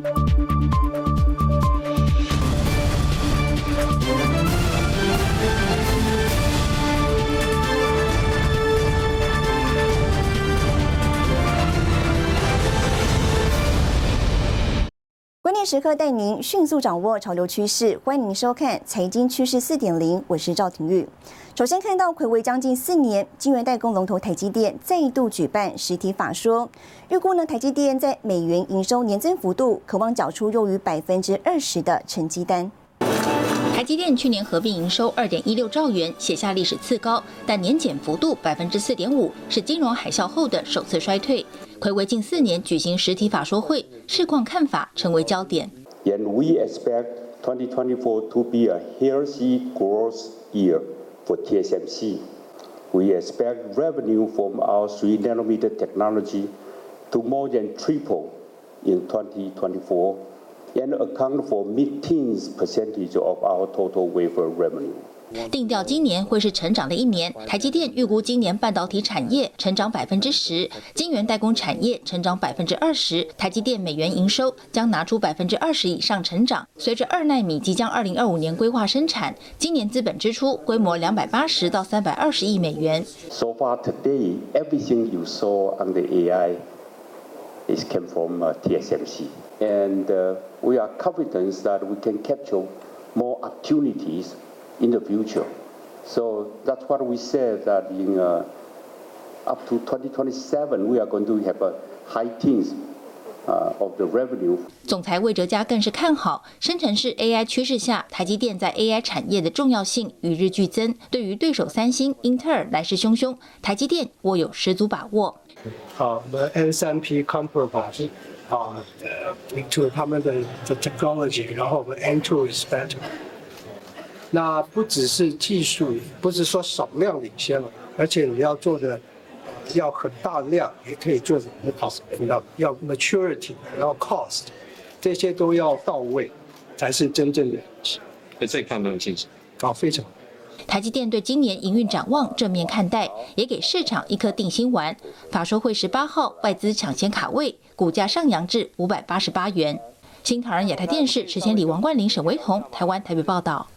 关时刻带您迅速掌握潮流趋势，欢迎收看《财经趋势四点零》，我是赵廷玉。首先看到，暌违将近四年，晶圆代工龙头台积电再度举办实体法说，预估呢，台积电在美元营收年增幅度，渴望缴出优于百分之二十的成绩单。台积电去年合并营收二点一六兆元，写下历史次高，但年减幅度百分之四点五，是金融海啸后的首次衰退。暌违近四年举行实体法说会，市况看法成为焦点。And we expect 2024 to be a healthy growth year for TSMC. We expect revenue from our 3 nanometer technology to more than triple in 2024 and account for mid-teens percentage of our total wafer revenue. 定调今年会是成长的一年，台积电预估今年半导体产业成长百分之十，晶圆代工产业成长百分之二十，台积电美元营收将拿出百分之二十以上成长。随着二纳米即将二零二五年规划生产，今年资本支出规模两百八十到三百二十亿美元。So far today, everything you saw on the AI is came from TSMC, and we are confident that we can capture more opportunities in the future. So that's what we said that in uh, up to 2027 we are going to have a high teens uh, of the revenue. 总裁魏哲嘉更是看好生成式 AI 趋势下，台积电在 AI 产业的重要性与日俱增。对于对手三星、英特尔来势汹汹，台积电握有十足把握。好，我们 N3P comparable 啊，into 他们的的 technology，然后我们 N2 is better。 那不只是技术，不是说少量领先了，而且你要做的要很大量，也可以做的很好，要要 maturity，然后 cost，这些都要到位，才是真正的。这看得很清楚。啊，非常。台积电对今年营运展望正面看待，也给市场一颗定心丸。法说会十八号，外资抢先卡位，股价上扬至五百八十八元。新唐人亚太电视，持前李王冠霖、沈维彤，台湾台北报道。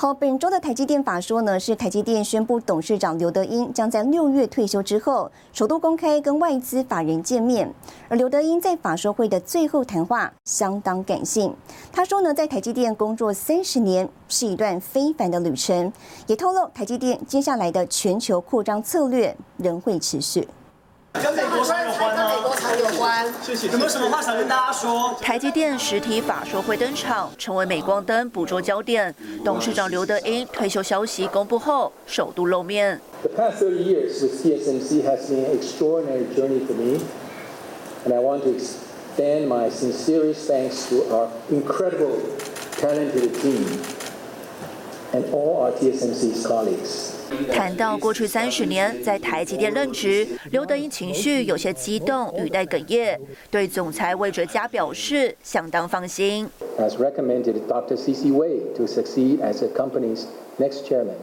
好，本周的台积电法说呢，是台积电宣布董事长刘德英将在六月退休之后，首度公开跟外资法人见面。而刘德英在法说会的最后谈话相当感性，他说呢，在台积电工作三十年是一段非凡的旅程，也透露台积电接下来的全球扩张策略仍会持续。跟美国厂有关跟美国厂有关。谢谢。有没有什么话想跟大家说？台积电实体法说会登场，成为镁光灯捕捉焦点。董事长刘德英退休消息公布后，首度露面。The past 30 years with TSMC has been an extraordinary journey for me, and I want to extend my sincerest thanks to our incredible, talented team and all our TSMC's colleagues. 谈到过去三十年在台积电任职，刘德英情绪有些激动，语带哽咽，对总裁魏哲嘉表示相当放心。As recommended Dr. C.C. Wei to succeed as the company's next chairman,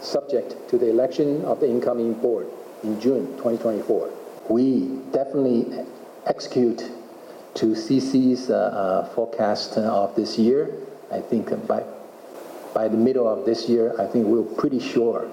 subject to the election of the incoming board in June 2024. We definitely execute to CC's uh, uh, forecast of this year. I think by by the middle of this year, I think we're pretty sure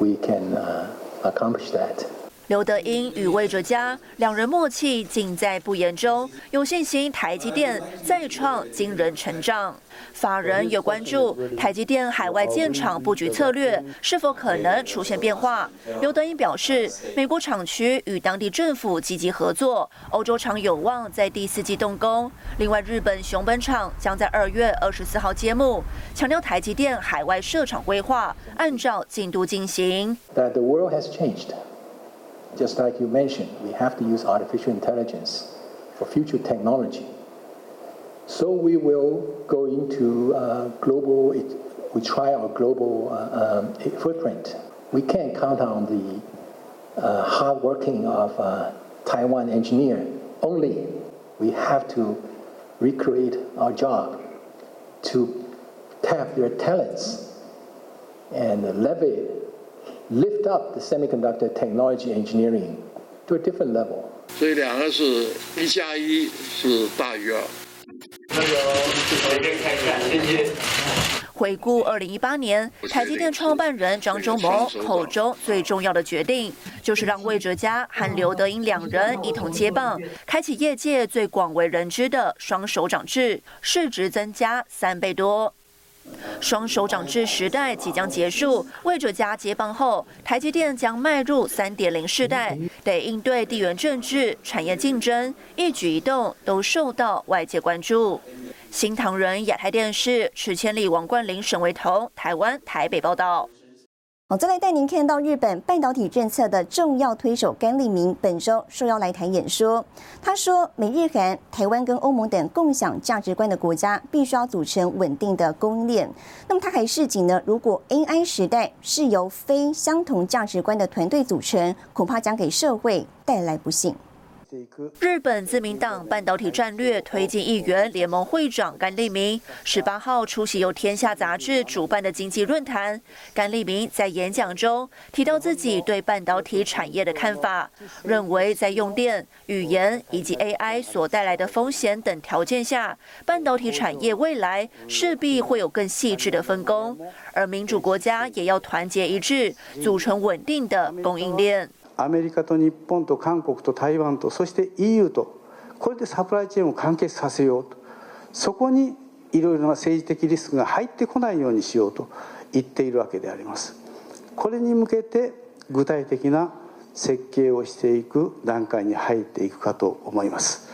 we can uh, accomplish that. 刘德英与魏哲嘉两人默契尽在不言中，有信心台积电再创惊人成长。法人有关注台积电海外建厂布局策略是否可能出现变化。刘德英表示，美国厂区与当地政府积极合作，欧洲厂有望在第四季动工。另外，日本熊本厂将在二月二十四号揭幕，强调台积电海外设厂规划按照进度进行。Just like you mentioned, we have to use artificial intelligence for future technology. So we will go into uh, global, we try our global uh, um, footprint. We can't count on the uh, hard working of uh, Taiwan engineer only. We have to recreate our job to tap their talents and levy lift up the semiconductor technology engineering to a different level. 所以两个是一加一是大于二，那个每天看一下，谢谢回顾二零一八年，台积电创办人张忠谋口中最重要的决定，就是让魏哲家和刘德英两人一同接棒，开启业界最广为人知的双手掌制，市值增加三倍多。双手掌制时代即将结束，魏哲家接棒后，台积电将迈入三点零世代，得应对地缘政治、产业竞争，一举一动都受到外界关注。新唐人亚太电视池千里、王冠林、沈维彤，台湾台北报道。好，再来带您看到日本半导体政策的重要推手甘利明本周受邀来台演说。他说，美日韩、台湾跟欧盟等共享价值观的国家，必须要组成稳定的供应链。那么他还示警呢，如果 AI 时代是由非相同价值观的团队组成，恐怕将给社会带来不幸。日本自民党半导体战略推进议员联盟会长甘利明十八号出席由天下杂志主办的经济论坛。甘利明在演讲中提到自己对半导体产业的看法，认为在用电、语言以及 AI 所带来的风险等条件下，半导体产业未来势必会有更细致的分工，而民主国家也要团结一致，组成稳定的供应链。アメリカと日本と韓国と台湾とそして EU とこれでサプライチェーンを完結させようと。そこにいろいろな政治的リスクが入ってこないようにしようと言っているわけであります。これに向けて具体的な設計をしていく段階に入っていくかと思います。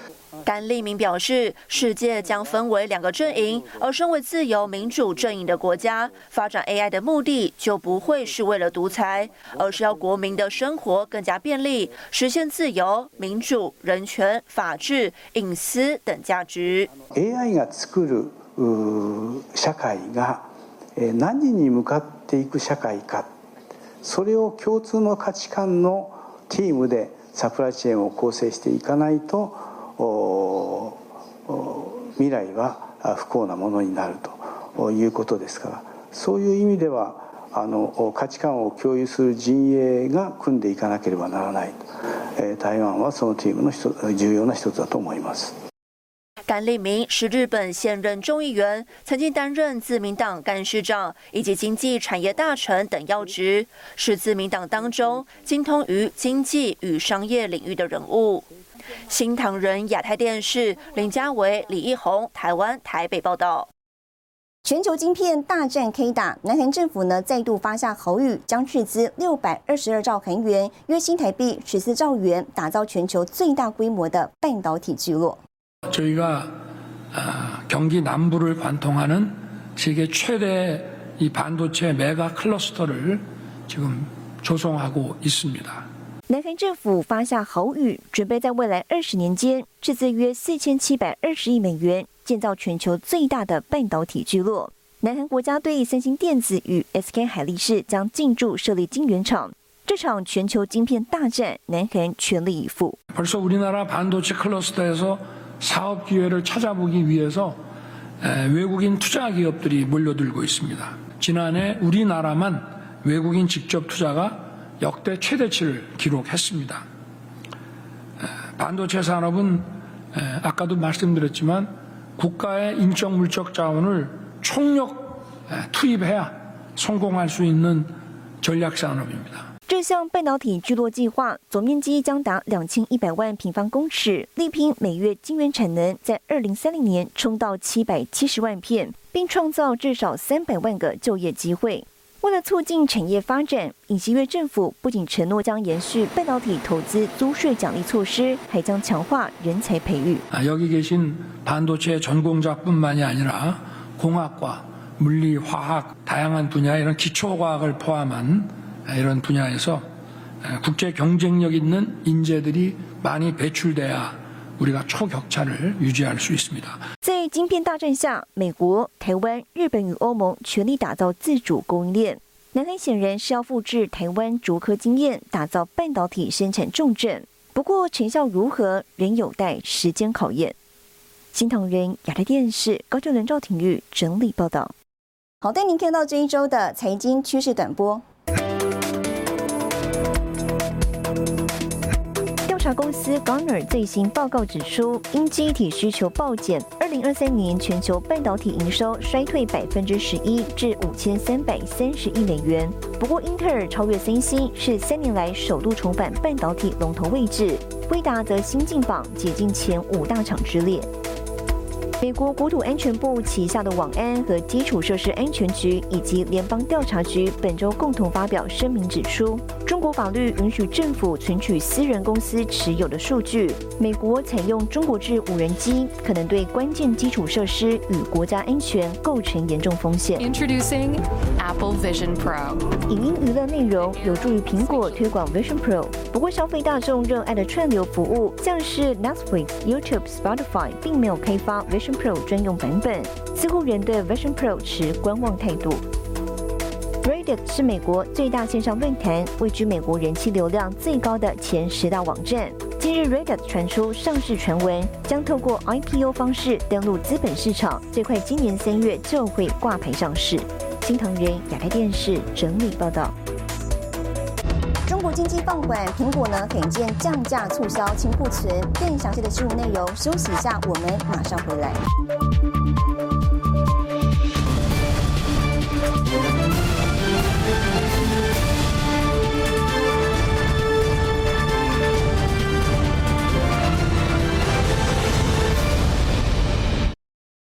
甘利明表示，世界将分为两个阵营，而身为自由民主阵营的国家，发展 AI 的目的就不会是为了独裁，而是要国民的生活更加便利，实现自由、民主、人权、法治、隐私等价值。AI が作る社会が何に向かっていく社会か、それを共通の価値観のチームでサプライチェーンを構成していかないと。 未来は不幸なものになるということですからそういう意味ではあの価値観を共有する陣営が組んでいかなければならない台湾はそのチームの重要な一つだと思います。甘利明是日本现任众议员，曾经担任自民党干事长以及经济产业大臣等要职，是自民党当中精通于经济与商业领域的人物。新唐人亚太电视林家伟、李义宏，台湾台北报道。全球晶片大战 K 打，南韩政府呢再度发下豪语，将斥资六百二十二兆韩元（约新台币十四兆元），打造全球最大规模的半导体聚落。저희가경기남부를관통하는세계최대이반도체메가클러스터를지금조성하고있습니다 南韩政府发下豪语，准备在未来二十年间斥资约四千七百二十亿美元，建造全球最大的半导体聚落。南韩国家对三星电子与 SK 海力士将进驻设立晶圆厂。这场全球晶片大战，南韩全力以赴。벌써우리나라반도체클러스터에서사업기회를찾아보기위해서외국인투자기업들이몰려들고있습니다지난해우리나라만외국인직접투자가 역대 최대치를 기록했습니다. 반도체 산업은 아까도 말씀드렸지만 국가의 인적 물적 자원을 총력 투입해야 성공할 수 있는 전략 산업입니다. 这项半导体聚落计划总面积将达两千一百万平方公尺，力拼每月晶圆产能在二零三零年冲到七百七十万片，并创造至少三百万个就业机会。 为了促进产业发展，尹锡悦政府不仅承诺将延续半导体投资租税奖励措施，还将强化人才培育。啊，여기계신반도체전공자뿐만이아니라공학과물리화학다양한분야이런기초과학을포함한이런분야에서국제경쟁력있는인재들이많이배출돼야 在晶片大战下，美国、台湾、日本与欧盟全力打造自主供应链。南韩显然是要复制台湾竹科经验，打造半导体生产重镇。不过成效如何，仍有待时间考验。新唐人亚太电视高俊伦、赵廷玉整理报道。好，带您看到这一周的财经趋势短波。查公司 Gartner 最新报告指出，因机体需求暴减，二零二三年全球半导体营收衰退百分之十一，至五千三百三十亿美元。不过，英特尔超越三星，是三年来首度重返半导体龙头位置。威达则新进榜，解禁前五大厂之列。美国国土安全部旗下的网安和基础设施安全局以及联邦调查局本周共同发表声明，指出中国法律允许政府存取私人公司持有的数据。美国采用中国制无人机，可能对关键基础设施与国家安全构成严重风险。Introducing Apple Vision Pro，影音娱乐内容有助于苹果推广 Vision Pro。不过，消费大众热爱的串流服务，像是 Netflix、YouTube、Spotify，并没有开发 Vision。Pro 专用版本，似乎人对 Version Pro 持观望态度。Reddit 是美国最大线上论坛，位居美国人气流量最高的前十大网站。近日，Reddit 传出上市传闻，将透过 IPO 方式登陆资本市场，最快今年三月就会挂牌上市。新唐人亚太电视整理报道。经济放缓，苹果呢罕见降价促销清库存。更详细的新闻内容，休息一下，我们马上回来。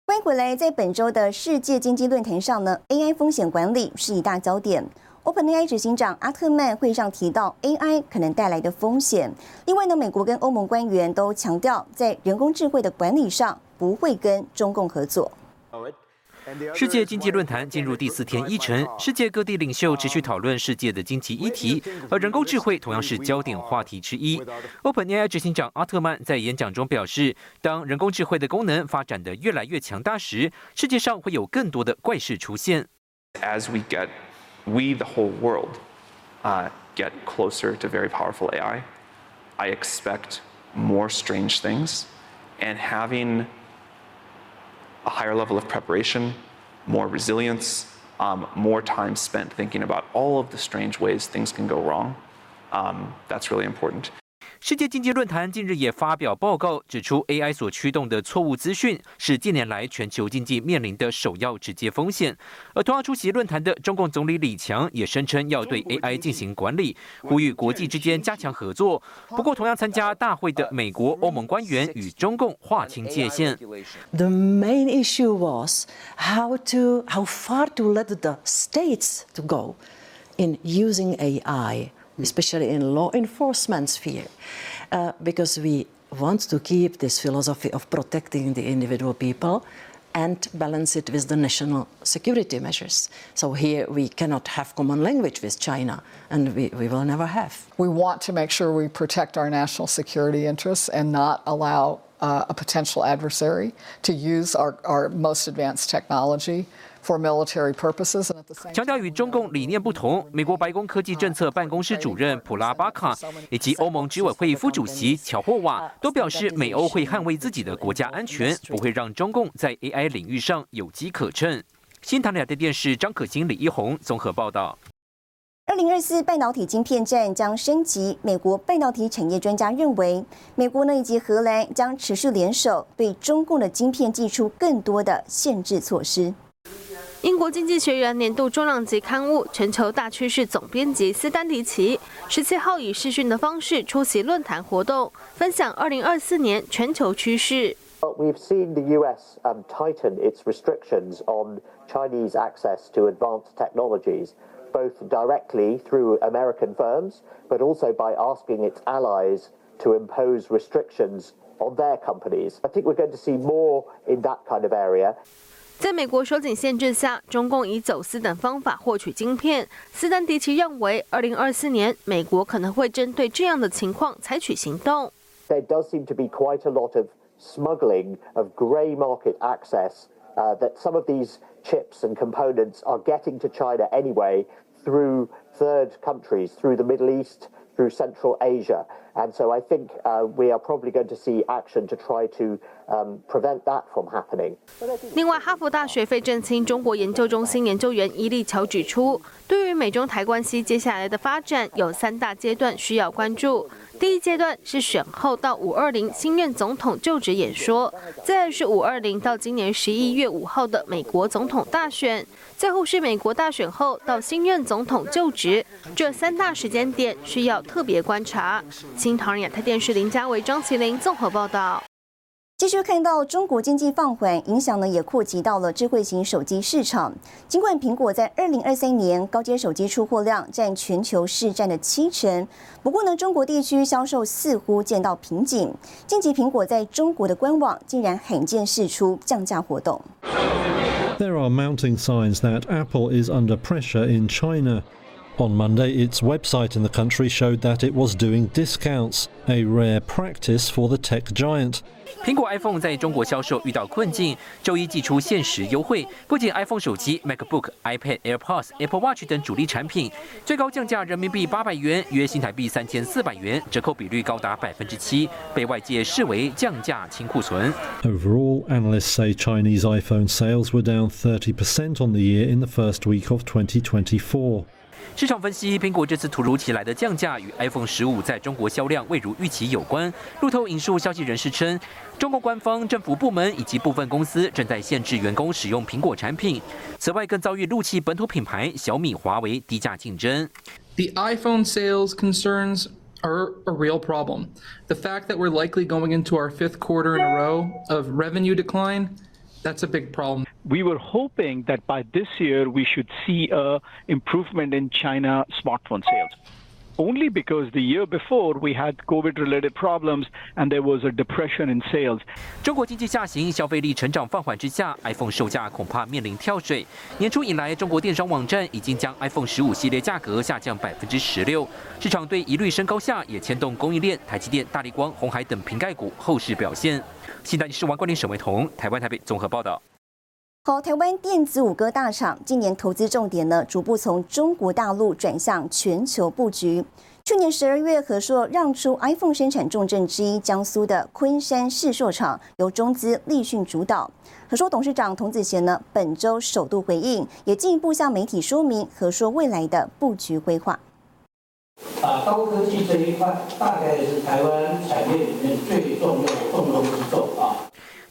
欢迎回来，在本周的世界经济论坛上呢，AI 风险管理是一大焦点。OpenAI 执行长阿特曼会上提到 AI 可能带来的风险。另外呢，美国跟欧盟官员都强调，在人工智慧的管理上不会跟中共合作。世界经济论坛进入第四天一晨，世界各地领袖持续讨论世界的经济议题，而人工智慧同样是焦点话题之一。OpenAI 执行长阿特曼在演讲中表示，当人工智慧的功能发展的越来越强大时，世界上会有更多的怪事出现。As we get we, the whole world, uh, get closer to very powerful AI, I expect more strange things. And having a higher level of preparation, more resilience, um, more time spent thinking about all of the strange ways things can go wrong, um, that's really important. 世界经济论坛近日也发表报告，指出 AI 所驱动的错误资讯是近年来全球经济面临的首要直接风险。而同样出席论坛的中共总理李强也声称要对 AI 进行管理，呼吁国际之间加强合作。不过，同样参加大会的美国、欧盟官员与中共划清界限。The main issue was how to how far to let the states to go in using AI. Especially in law enforcement sphere, uh, because we want to keep this philosophy of protecting the individual people and balance it with the national security measures. So here we cannot have common language with China, and we, we will never have. We want to make sure we protect our national security interests and not allow uh, a potential adversary to use our, our most advanced technology for military purposes. 强调与中共理念不同，美国白宫科技政策办公室主任普拉巴卡以及欧盟执委会副主席乔霍瓦都表示，美欧会捍卫自己的国家安全，不会让中共在 AI 领域上有机可乘。新唐两的电视张可欣、李一红综合报道。二零二四半导体晶片战将升级。美国半导体产业专家认为，美国呢以及荷兰将持续联手，对中共的晶片寄出更多的限制措施。英国经济学人年度重量级刊物《全球大趋势》总编辑斯丹迪奇十七号以视讯的方式出席论坛活动，分享二零二四年全球趋势。We've seen the U.S. tighten its restrictions on Chinese access to advanced technologies, both directly through American firms, but also by asking its allies to impose restrictions on their companies. I think we're going to see more in that kind of area. 在美国收紧限制下，中共以走私等方法获取晶片。斯丹迪奇认为，二零二四年美国可能会针对这样的情况采取行动。There does seem to be quite a lot of smuggling of grey market access. Uh, that some of these chips and components are getting to China anyway through third countries, through the Middle East, through Central Asia. And so I think uh, we are probably going to see action to try to um, prevent that from happening. 另外，哈佛大学费正清中国研究中心研究员伊利乔指出，对于美中台关系接下来的发展，有三大阶段需要关注。 第一阶段是选后到五二零新任总统就职演说，再是五二零到今年十一月五号的美国总统大选，最后是美国大选后到新任总统就职，这三大时间点需要特别观察。新唐人亚太电视林家伟、张麒麟综合报道。继续看到中国经济放缓，影响呢也扩及到了智慧型手机市场。尽管苹果在二零二三年高阶手机出货量占全球市占的七成，不过呢，中国地区销售似乎见到瓶颈。近期苹果在中国的官网竟然罕见试出降价活动。There are mounting signs that Apple is under pressure in China. On Monday, its website in the country showed that it was doing discounts, a rare practice for the tech giant. 苹果 iPhone 在中国销售遇到困境，周一寄出限时优惠，不仅 iPhone 手机、MacBook、iPad、AirPods、Apple Watch 等主力产品最高降价人民币八百元，约新台币三千四百元，折扣比率高达百分之七，被外界视为降价清库存。Overall, analysts say Chinese iPhone sales were down 30% on the year in the first week of 2024. 市场分析，苹果这次突如其来的降价与 iPhone 十五在中国销量未如预期有关。路透引述消息人士称，中国官方、政府部门以及部分公司正在限制员工使用苹果产品。此外，更遭遇陆气本土品牌小米、华为低价竞争。The iPhone sales concerns are a real problem. The fact that we're likely going into our fifth quarter in a row of revenue decline. That's a big problem. We were hoping that by this year we should see a improvement in China smartphone sales. Only because the year before we had COVID-related problems and there was a depression in sales. 中国经济下行，消费力成长放缓之下，iPhone 售价恐怕面临跳水。年初以来，中国电商网站已经将 iPhone 十五系列价格下降百分之十六。市场对疑虑升高下，也牵动供应链、台积电、大力光、红海等瓶盖股后市表现。新台视王冠林、沈伟彤，台湾台北综合报道。好，台湾电子五哥大厂今年投资重点呢，逐步从中国大陆转向全球布局。去年十二月，和硕让出 iPhone 生产重镇之一江苏的昆山市硕厂，由中资立讯主导。和硕董事长童子贤呢，本周首度回应，也进一步向媒体说明和硕未来的布局规划。啊，高科技这一块大概是台湾产业里面最重要的重中之重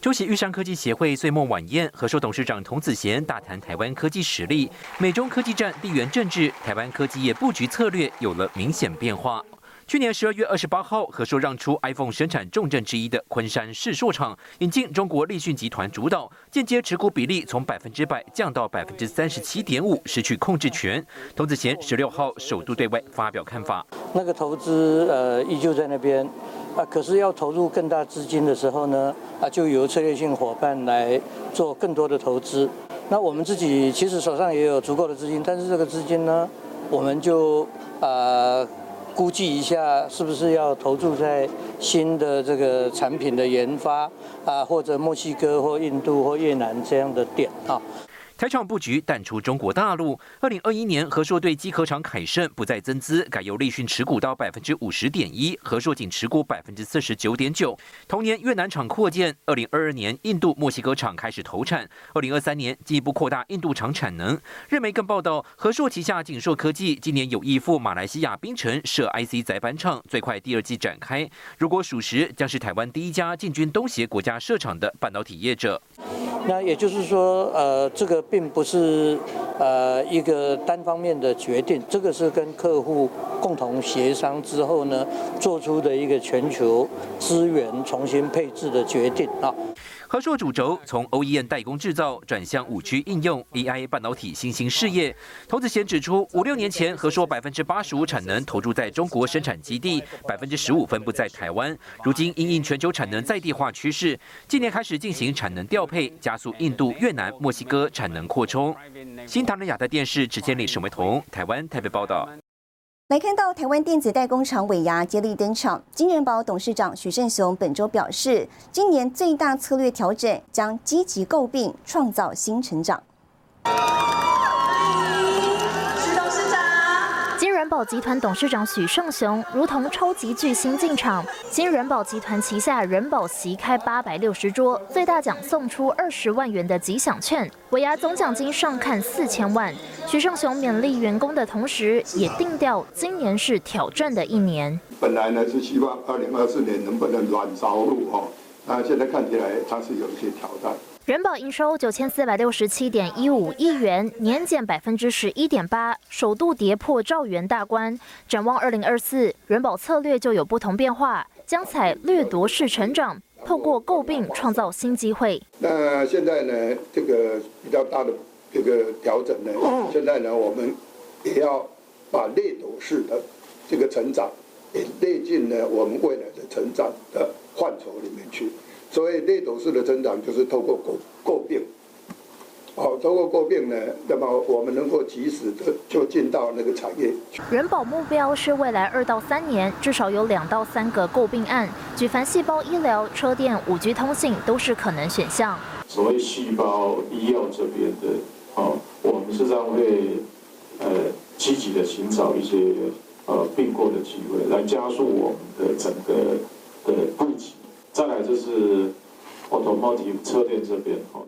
出席玉山科技协会岁末晚宴，和硕董事长童子贤大谈台湾科技实力。美中科技战、地缘政治，台湾科技业布局策略有了明显变化。去年十二月二十八号，和硕让出 iPhone 生产重镇之一的昆山市硕厂，引进中国立讯集团主导，间接持股比例从百分之百降到百分之三十七点五，失去控制权。童子贤十六号首度对外发表看法，那个投资呃依旧在那边，啊，可是要投入更大资金的时候呢，啊，就由策略性伙伴来做更多的投资。那我们自己其实手上也有足够的资金，但是这个资金呢，我们就啊。估计一下，是不是要投注在新的这个产品的研发啊，或者墨西哥或印度或越南这样的点啊？台厂布局淡出中国大陆。二零二一年，和硕对机壳厂凯盛不再增资，改由立讯持股到百分之五十点一，和硕仅持股百分之四十九点九。同年，越南厂扩建。二零二二年，印度、墨西哥厂开始投产。二零二三年，进一步扩大印度厂产能。日媒更报道，和硕旗下景硕科技今年有意赴马来西亚槟城设 IC 载板厂，最快第二季展开。如果属实，将是台湾第一家进军东协国家设厂的半导体业者。那也就是说，呃，这个并不是呃一个单方面的决定，这个是跟客户共同协商之后呢，做出的一个全球资源重新配置的决定啊。和硕主轴从 OEM 代工制造转向五 G 应用 AI 半导体新兴事业。投子贤指出，五六年前和硕百分之八十五产能投注在中国生产基地，百分之十五分布在台湾。如今因应全球产能在地化趋势，今年开始进行产能调配，加速印度、越南、墨西哥产能扩充。新唐人亚太电视池千里、沈维彤，台湾台北报道。来看到台湾电子代工厂伟牙接力登场，金元宝董事长许胜雄本周表示，今年最大策略调整将积极诟病，创造新成长。宝集团董事长许胜雄如同超级巨星进场，今人保集团旗下人保席开八百六十桌，最大奖送出二十万元的吉祥券，尾牙总奖金上看四千万。许胜雄勉励员工的同时，也定调今年是挑战的一年。本来呢是希望二零二四年能不能软着陆哦，那现在看起来它是有一些挑战。人保营收九千四百六十七点一五亿元，年减百分之十一点八，首度跌破兆元大关。展望二零二四，人保策略就有不同变化，将采掠夺式成长，透过诟病创造新机会。那现在呢，这个比较大的这个调整呢，现在呢，我们也要把掠夺式的这个成长也列进呢我们未来的成长的范畴里面去。所以内斗式的增长，就是透过诟诟病，好，透过诟病呢，那么我们能够及时的就进到那个产业。人保目标是未来二到三年至少有两到三个诟病案，举凡细胞医疗、车电、五 G 通信都是可能选项。所谓细胞医药这边的，哦，我们实际上会呃积极的寻找一些呃并购的机会，来加速我们的整个的布局。再来就是 automotive 车店这边哈。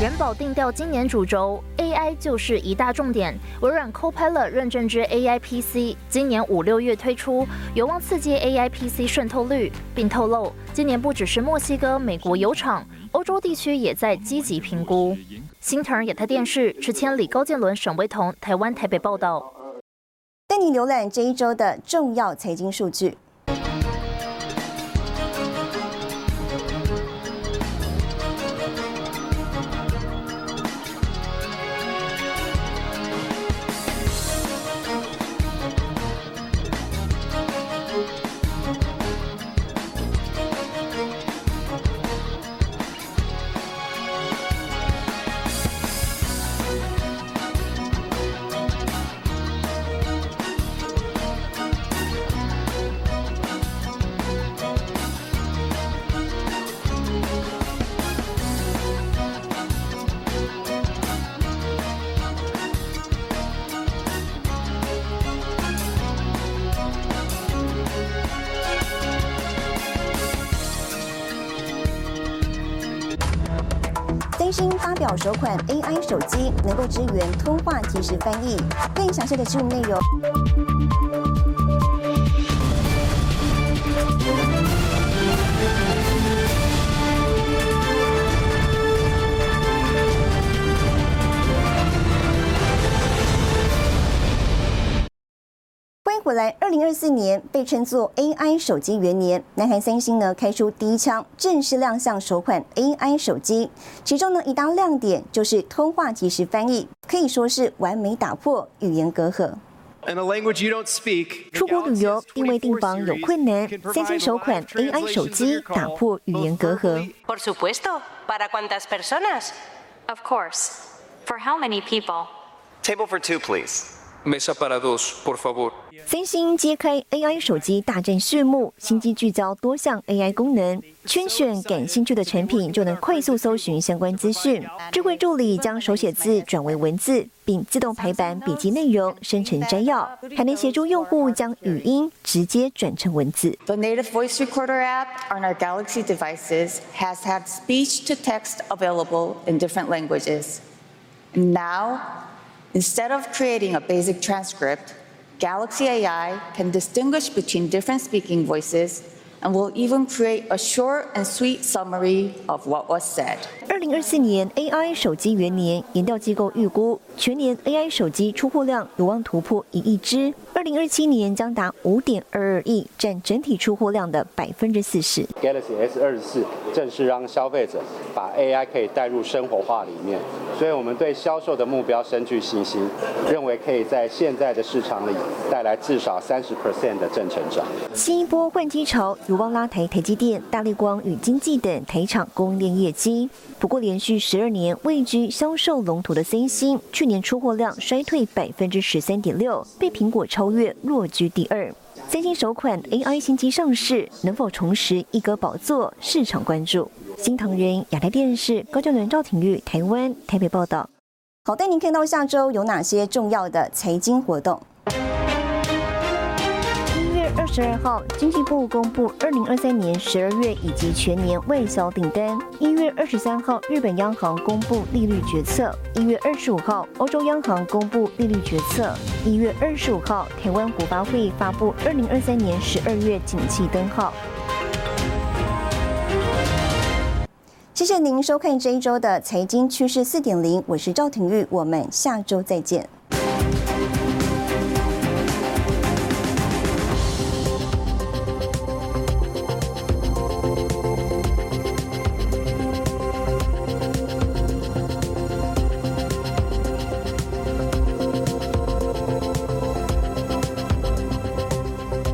人保定调今年主轴 AI 就是一大重点，微软 Copilot 认证之 AI PC 今年五六月推出，有望刺激 AI PC 渗透率，并透露今年不只是墨西哥、美国有厂，欧洲地区也在积极评估。新唐人亚太电视池千里、高建伦、沈维彤，台湾台北报道。带你浏览这一周的重要财经数据。新发表首款 AI 手机，能够支援通话即时翻译。更详细的新闻内容。回来，二零二四年被称作 AI 手机元年，南韩三星呢开出第一枪，正式亮相首款 AI 手机。其中呢一大亮点就是通话即时翻译，可以说是完美打破语言隔阂。出国旅游定位订房有困难，三星首款 AI 手机打破语言隔阂。Por supuesto, para cuántas personas? Of course. For how many people? Table for two, please. Mesa para dos, por favor. 三星揭开 AI 手机大战序幕，新机聚焦多项 AI 功能，圈选感兴趣的产品就能快速搜寻相关资讯。智慧助理将手写字转为文字，并自动排版笔记内容，生成摘要，还能协助用户将语音直接转成文字。The native voice recorder app on our Galaxy devices has had speech to text available in different languages. Now, instead of creating a basic transcript, Galaxy AI can distinguish between different speaking voices and will even create a short and sweet summary of what was said. 二零二四年 AI 手机元年，研调机构预估全年 AI 手机出货量有望突破一亿只，二零二七年将达五点二二亿，占整体出货量的百分之四十。Galaxy S 二十四正式让消费者把 AI 可以带入生活化里面，所以我们对销售的目标深具信心，认为可以在现在的市场里带来至少三十 percent 的正成长。新一波换机潮有望拉抬台积电、大力光与经济等台厂供应链业绩。不过，连续十二年位居销售龙头的三星，去年出货量衰退百分之十三点六，被苹果超越，落居第二。三星首款 AI 新机上市，能否重拾一哥宝座？市场关注。新唐人亚太电视高教伦赵廷玉台湾台北报道。好，带您看到下周有哪些重要的财经活动。二十二号，经济部公布二零二三年十二月以及全年外销订单。一月二十三号，日本央行公布利率决策。一月二十五号，欧洲央行公布利率决策。一月二十五号，台湾国发会发布二零二三年十二月景气灯号。谢谢您收看这一周的财经趋势四点零，我是赵廷玉，我们下周再见。